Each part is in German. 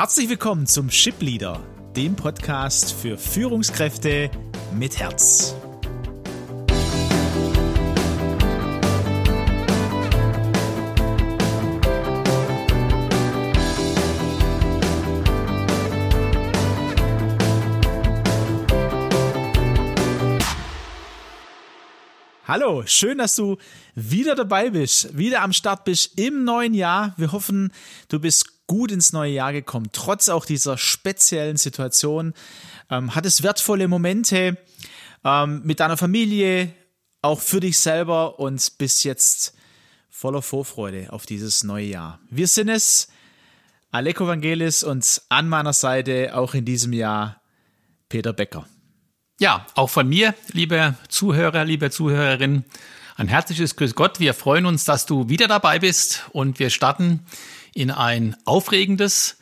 Herzlich willkommen zum Ship Leader, dem Podcast für Führungskräfte mit Herz. Hallo, schön, dass du wieder dabei bist, wieder am Start bist im neuen Jahr. Wir hoffen, du bist gut ins neue Jahr gekommen, trotz auch dieser speziellen Situation. Ähm, hattest wertvolle Momente ähm, mit deiner Familie, auch für dich selber und bist jetzt voller Vorfreude auf dieses neue Jahr. Wir sind es, Aleko Vangelis und an meiner Seite auch in diesem Jahr Peter Becker. Ja, auch von mir, liebe Zuhörer, liebe Zuhörerinnen, ein herzliches Grüß Gott. Wir freuen uns, dass du wieder dabei bist und wir starten in ein aufregendes,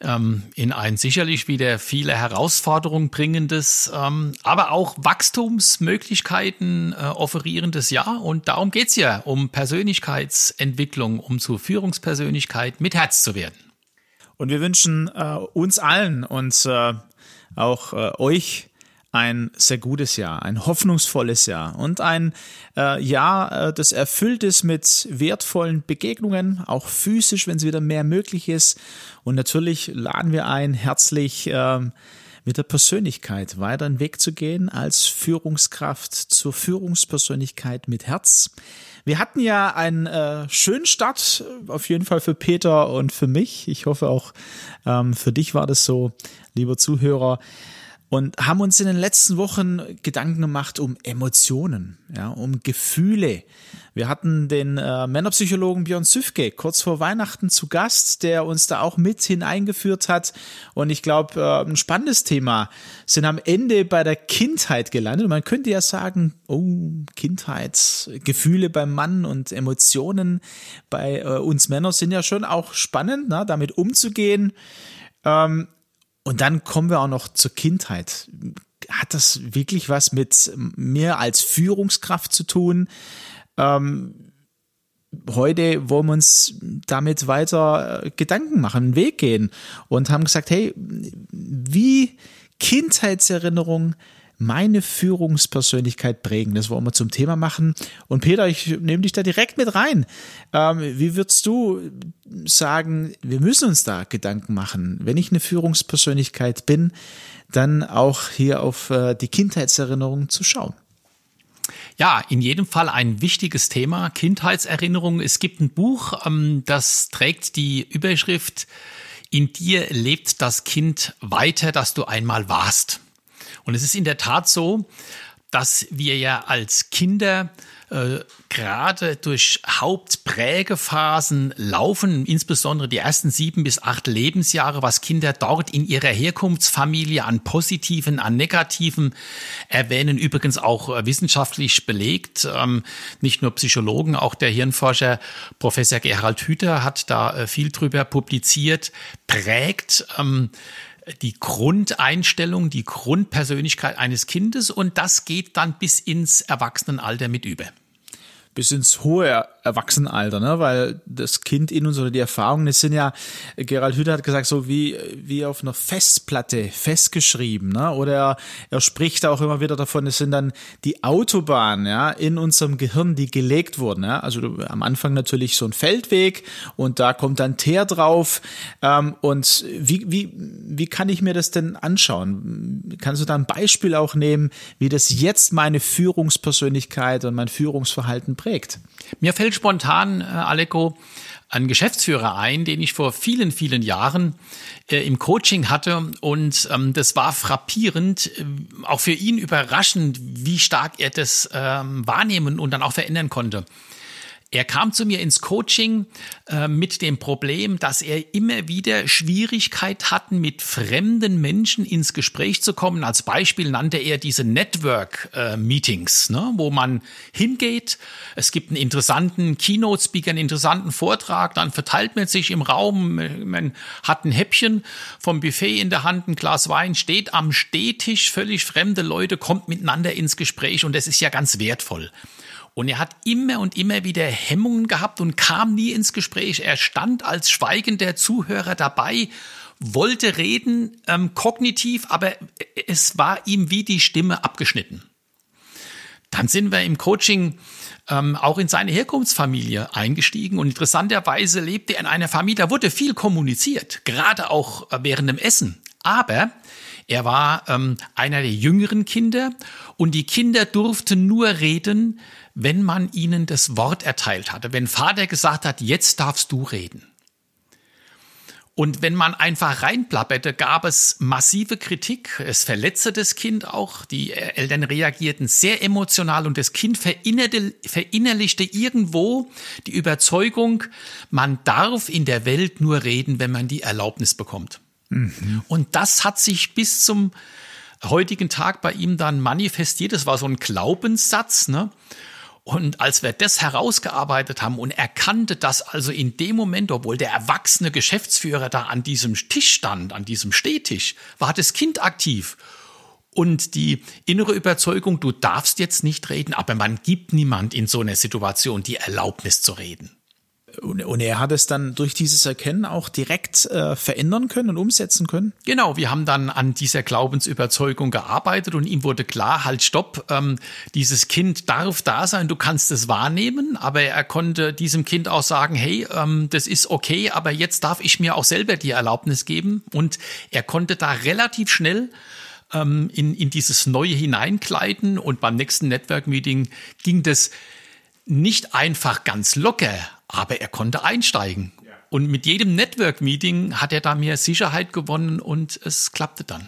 ähm, in ein sicherlich wieder viele Herausforderungen bringendes, ähm, aber auch Wachstumsmöglichkeiten äh, offerierendes Jahr. Und darum geht's ja, um Persönlichkeitsentwicklung, um zur Führungspersönlichkeit mit Herz zu werden. Und wir wünschen äh, uns allen und äh, auch äh, euch, ein sehr gutes Jahr, ein hoffnungsvolles Jahr und ein äh, Jahr, äh, das erfüllt ist mit wertvollen Begegnungen, auch physisch, wenn es wieder mehr möglich ist. Und natürlich laden wir ein, herzlich äh, mit der Persönlichkeit weiter einen Weg zu gehen als Führungskraft zur Führungspersönlichkeit mit Herz. Wir hatten ja einen äh, schönen Start, auf jeden Fall für Peter und für mich. Ich hoffe auch ähm, für dich war das so, lieber Zuhörer und haben uns in den letzten Wochen Gedanken gemacht um Emotionen, ja, um Gefühle. Wir hatten den äh, Männerpsychologen Björn Süfke kurz vor Weihnachten zu Gast, der uns da auch mit hineingeführt hat. Und ich glaube, äh, ein spannendes Thema sind am Ende bei der Kindheit gelandet. Man könnte ja sagen, oh, Kindheit, Gefühle beim Mann und Emotionen bei äh, uns Männern sind ja schon auch spannend, na, damit umzugehen. Ähm, und dann kommen wir auch noch zur Kindheit. Hat das wirklich was mit mir als Führungskraft zu tun? Ähm, heute wollen wir uns damit weiter äh, Gedanken machen, einen Weg gehen und haben gesagt, hey, wie Kindheitserinnerung meine Führungspersönlichkeit prägen. Das wollen wir zum Thema machen. Und Peter, ich nehme dich da direkt mit rein. Ähm, wie würdest du sagen, wir müssen uns da Gedanken machen? Wenn ich eine Führungspersönlichkeit bin, dann auch hier auf äh, die Kindheitserinnerung zu schauen. Ja, in jedem Fall ein wichtiges Thema, Kindheitserinnerung. Es gibt ein Buch, ähm, das trägt die Überschrift In dir lebt das Kind weiter, das du einmal warst. Und es ist in der Tat so, dass wir ja als Kinder äh, gerade durch Hauptprägephasen laufen, insbesondere die ersten sieben bis acht Lebensjahre, was Kinder dort in ihrer Herkunftsfamilie an positiven, an negativen erwähnen, übrigens auch äh, wissenschaftlich belegt. Ähm, nicht nur Psychologen, auch der Hirnforscher Professor Gerhard Hüther hat da äh, viel drüber publiziert, prägt ähm, die Grundeinstellung, die Grundpersönlichkeit eines Kindes und das geht dann bis ins Erwachsenenalter mit über bis ins hohe Erwachsenenalter, ne? weil das Kind in uns oder die Erfahrungen, das sind ja, Gerald Hüther hat gesagt, so wie, wie auf einer Festplatte festgeschrieben, ne? oder er, er spricht auch immer wieder davon, es sind dann die Autobahnen ja, in unserem Gehirn, die gelegt wurden. Ja? Also du, am Anfang natürlich so ein Feldweg und da kommt dann Teer drauf ähm, und wie, wie, wie kann ich mir das denn anschauen? Kannst du da ein Beispiel auch nehmen, wie das jetzt meine Führungspersönlichkeit und mein Führungsverhalten? Geprägt? Mir fällt spontan, äh, Aleko, ein Geschäftsführer ein, den ich vor vielen, vielen Jahren äh, im Coaching hatte. Und ähm, das war frappierend, äh, auch für ihn überraschend, wie stark er das ähm, wahrnehmen und dann auch verändern konnte. Er kam zu mir ins Coaching äh, mit dem Problem, dass er immer wieder Schwierigkeit hatten, mit fremden Menschen ins Gespräch zu kommen. Als Beispiel nannte er diese Network-Meetings, äh, ne, wo man hingeht. Es gibt einen interessanten Keynote-Speaker, einen interessanten Vortrag, dann verteilt man sich im Raum, man hat ein Häppchen vom Buffet in der Hand, ein Glas Wein, steht am Stehtisch, völlig fremde Leute, kommt miteinander ins Gespräch und das ist ja ganz wertvoll. Und er hat immer und immer wieder Hemmungen gehabt und kam nie ins Gespräch. Er stand als schweigender Zuhörer dabei, wollte reden, ähm, kognitiv, aber es war ihm wie die Stimme abgeschnitten. Dann sind wir im Coaching ähm, auch in seine Herkunftsfamilie eingestiegen und interessanterweise lebte er in einer Familie, da wurde viel kommuniziert, gerade auch äh, während dem Essen. Aber er war ähm, einer der jüngeren Kinder und die Kinder durften nur reden, wenn man ihnen das Wort erteilt hatte. Wenn Vater gesagt hat, jetzt darfst du reden. Und wenn man einfach reinplapperte, gab es massive Kritik. Es verletzte das Kind auch. Die Eltern reagierten sehr emotional und das Kind verinnerlichte irgendwo die Überzeugung, man darf in der Welt nur reden, wenn man die Erlaubnis bekommt. Mhm. Und das hat sich bis zum heutigen Tag bei ihm dann manifestiert. Das war so ein Glaubenssatz, ne? Und als wir das herausgearbeitet haben und erkannte, dass also in dem Moment, obwohl der erwachsene Geschäftsführer da an diesem Tisch stand, an diesem Stehtisch, war das Kind aktiv. Und die innere Überzeugung, du darfst jetzt nicht reden, aber man gibt niemand in so einer Situation die Erlaubnis zu reden. Und, und er hat es dann durch dieses Erkennen auch direkt äh, verändern können und umsetzen können? Genau, wir haben dann an dieser Glaubensüberzeugung gearbeitet und ihm wurde klar, halt stopp, ähm, dieses Kind darf da sein, du kannst es wahrnehmen, aber er konnte diesem Kind auch sagen, hey, ähm, das ist okay, aber jetzt darf ich mir auch selber die Erlaubnis geben. Und er konnte da relativ schnell ähm, in, in dieses Neue hineinkleiden und beim nächsten Network-Meeting ging das nicht einfach ganz locker, aber er konnte einsteigen. Und mit jedem Network-Meeting hat er da mehr Sicherheit gewonnen und es klappte dann.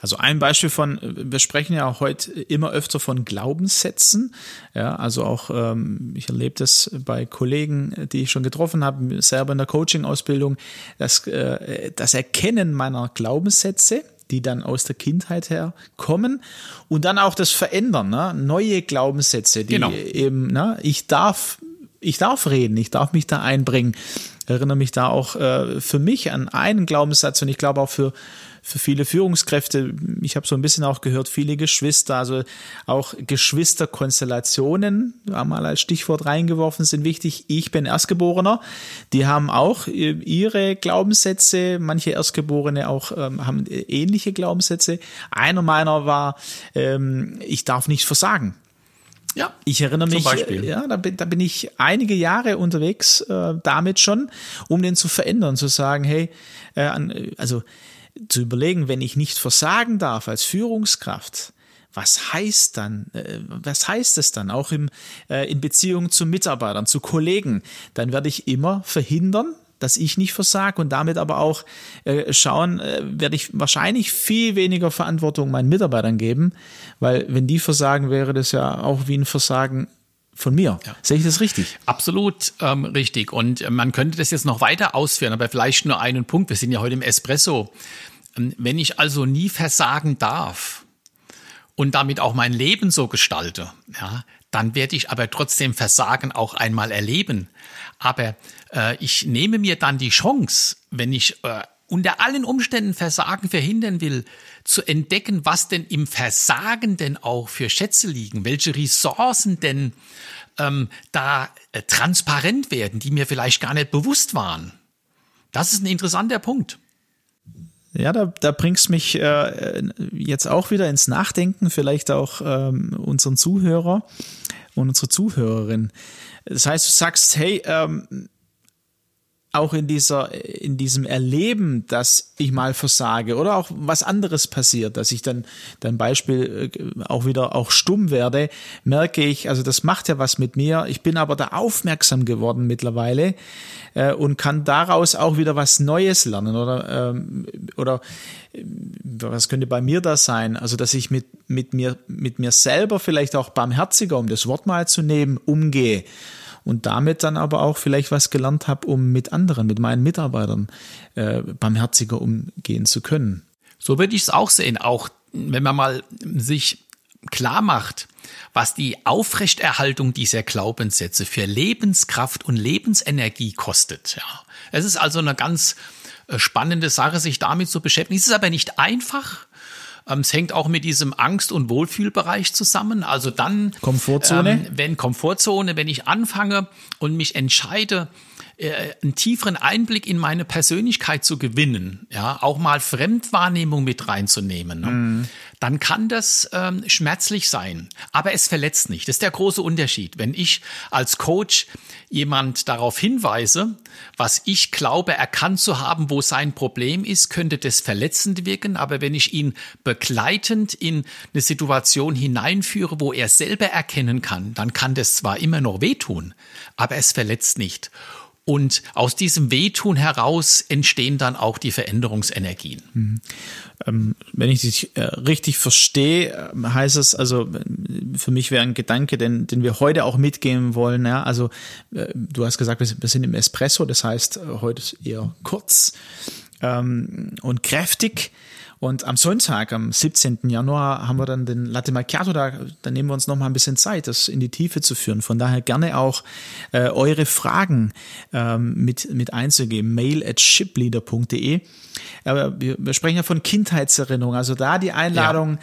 Also ein Beispiel von, wir sprechen ja auch heute immer öfter von Glaubenssätzen. Ja, also auch, ähm, ich erlebe das bei Kollegen, die ich schon getroffen habe, selber in der Coaching-Ausbildung, das, äh, das Erkennen meiner Glaubenssätze, die dann aus der Kindheit her kommen und dann auch das Verändern, ne? neue Glaubenssätze, die genau. eben, ne? ich darf ich darf reden, ich darf mich da einbringen. Ich erinnere mich da auch äh, für mich an einen Glaubenssatz und ich glaube auch für, für viele Führungskräfte. Ich habe so ein bisschen auch gehört, viele Geschwister, also auch Geschwisterkonstellationen, mal als Stichwort reingeworfen, sind wichtig. Ich bin Erstgeborener. Die haben auch äh, ihre Glaubenssätze. Manche Erstgeborene auch ähm, haben ähnliche Glaubenssätze. Einer meiner war, ähm, ich darf nicht versagen. Ja, ich erinnere mich, ja, da bin, da bin ich einige Jahre unterwegs äh, damit schon, um den zu verändern, zu sagen, hey, äh, also zu überlegen, wenn ich nicht versagen darf als Führungskraft, was heißt dann, äh, was heißt es dann auch im, äh, in Beziehung zu Mitarbeitern, zu Kollegen? Dann werde ich immer verhindern, dass ich nicht versage und damit aber auch äh, schauen, äh, werde ich wahrscheinlich viel weniger Verantwortung meinen Mitarbeitern geben, weil wenn die versagen, wäre das ja auch wie ein Versagen von mir. Ja. Sehe ich das richtig? Absolut ähm, richtig. Und äh, man könnte das jetzt noch weiter ausführen, aber vielleicht nur einen Punkt. Wir sind ja heute im Espresso. Ähm, wenn ich also nie versagen darf und damit auch mein Leben so gestalte, ja, dann werde ich aber trotzdem Versagen auch einmal erleben. Aber äh, ich nehme mir dann die Chance, wenn ich äh, unter allen Umständen Versagen verhindern will, zu entdecken, was denn im Versagen denn auch für Schätze liegen, welche Ressourcen denn ähm, da äh, transparent werden, die mir vielleicht gar nicht bewusst waren. Das ist ein interessanter Punkt. Ja, da, da bringst mich äh, jetzt auch wieder ins Nachdenken, vielleicht auch ähm, unseren Zuhörer und unsere Zuhörerin. Das heißt, du sagst, hey, ähm, auch in dieser, in diesem Erleben, dass ich mal versage oder auch was anderes passiert, dass ich dann, dein Beispiel äh, auch wieder auch stumm werde, merke ich, also das macht ja was mit mir. Ich bin aber da aufmerksam geworden mittlerweile äh, und kann daraus auch wieder was Neues lernen oder, ähm, oder äh, was könnte bei mir da sein? Also, dass ich mit, mit mir, mit mir selber vielleicht auch barmherziger, um das Wort mal zu nehmen, umgehe und damit dann aber auch vielleicht was gelernt habe, um mit anderen, mit meinen Mitarbeitern äh, barmherziger umgehen zu können. So würde ich es auch sehen, auch wenn man mal sich klar macht, was die Aufrechterhaltung dieser Glaubenssätze für Lebenskraft und Lebensenergie kostet. Ja. Es ist also eine ganz äh, spannende Sache, sich damit zu beschäftigen. Es ist aber nicht einfach. Ähm, es hängt auch mit diesem Angst- und Wohlfühlbereich zusammen. Also dann Komfortzone. Ähm, wenn Komfortzone, wenn ich anfange und mich entscheide, äh, einen tieferen Einblick in meine Persönlichkeit zu gewinnen, ja, auch mal Fremdwahrnehmung mit reinzunehmen, ne? mhm. dann kann das ähm, schmerzlich sein. Aber es verletzt nicht. Das ist der große Unterschied. Wenn ich als Coach jemand darauf hinweise, was ich glaube erkannt zu haben, wo sein Problem ist, könnte das verletzend wirken. Aber wenn ich ihn begleitend in eine Situation hineinführe, wo er selber erkennen kann, dann kann das zwar immer noch wehtun, aber es verletzt nicht. Und aus diesem Wehtun heraus entstehen dann auch die Veränderungsenergien. Mhm. Ähm, wenn ich dich äh, richtig verstehe, äh, heißt es also, für mich wäre ein Gedanke, den, den wir heute auch mitgeben wollen. Ja? Also, äh, du hast gesagt, wir, wir sind im Espresso, das heißt, äh, heute ist eher kurz ähm, und kräftig. Und am Sonntag, am 17. Januar, haben wir dann den Latte Macchiato, da, da nehmen wir uns noch mal ein bisschen Zeit, das in die Tiefe zu führen. Von daher gerne auch äh, eure Fragen ähm, mit, mit einzugeben. Mail at shipleader.de. Aber wir, wir sprechen ja von Kindheitserinnerung. Also da die Einladung,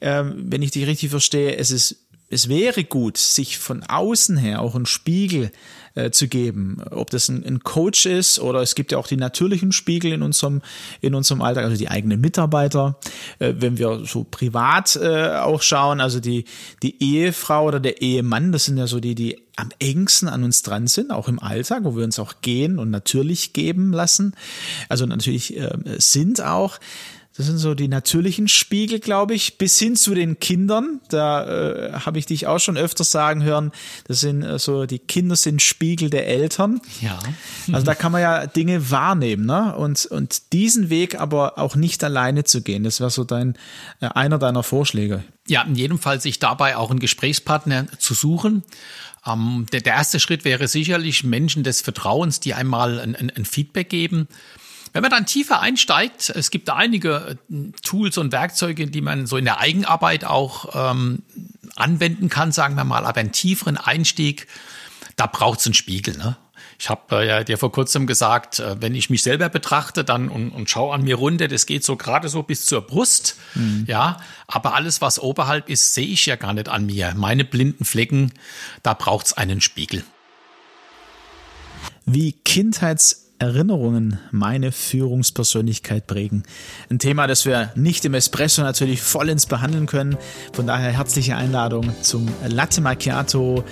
ja. ähm, wenn ich dich richtig verstehe, es ist es wäre gut, sich von außen her auch einen Spiegel äh, zu geben. Ob das ein, ein, Coach ist oder es gibt ja auch die natürlichen Spiegel in unserem, in unserem Alltag, also die eigenen Mitarbeiter. Äh, wenn wir so privat äh, auch schauen, also die, die Ehefrau oder der Ehemann, das sind ja so die, die am engsten an uns dran sind, auch im Alltag, wo wir uns auch gehen und natürlich geben lassen. Also natürlich äh, sind auch. Das sind so die natürlichen Spiegel, glaube ich, bis hin zu den Kindern. Da äh, habe ich dich auch schon öfters sagen hören. Das sind äh, so, die Kinder sind Spiegel der Eltern. Ja. Also da kann man ja Dinge wahrnehmen, ne? Und, und diesen Weg aber auch nicht alleine zu gehen. Das wäre so dein, äh, einer deiner Vorschläge. Ja, in jedem Fall sich dabei auch einen Gesprächspartner zu suchen. Ähm, der, der erste Schritt wäre sicherlich Menschen des Vertrauens, die einmal ein, ein, ein Feedback geben. Wenn man dann tiefer einsteigt, es gibt einige äh, Tools und Werkzeuge, die man so in der Eigenarbeit auch ähm, anwenden kann, sagen wir mal, aber einen tieferen Einstieg, da braucht es einen Spiegel. Ne? Ich habe äh, ja dir vor kurzem gesagt, äh, wenn ich mich selber betrachte dann und, und schaue an mir runter, das geht so gerade so bis zur Brust, mhm. ja, aber alles, was oberhalb ist, sehe ich ja gar nicht an mir. Meine blinden Flecken, da braucht es einen Spiegel. Wie Kindheits Erinnerungen meine Führungspersönlichkeit prägen. Ein Thema, das wir nicht im Espresso natürlich vollends behandeln können. Von daher herzliche Einladung zum Latte Macchiato.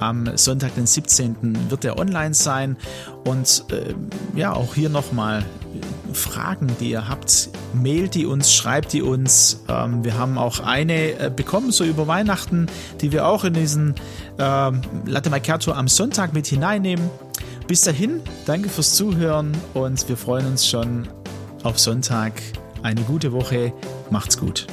Am Sonntag, den 17. wird er online sein. Und äh, ja, auch hier nochmal Fragen, die ihr habt, mailt die uns, schreibt die uns. Ähm, wir haben auch eine äh, bekommen, so über Weihnachten, die wir auch in diesen äh, Latte Macchiato am Sonntag mit hineinnehmen. Bis dahin, danke fürs Zuhören und wir freuen uns schon auf Sonntag. Eine gute Woche. Macht's gut.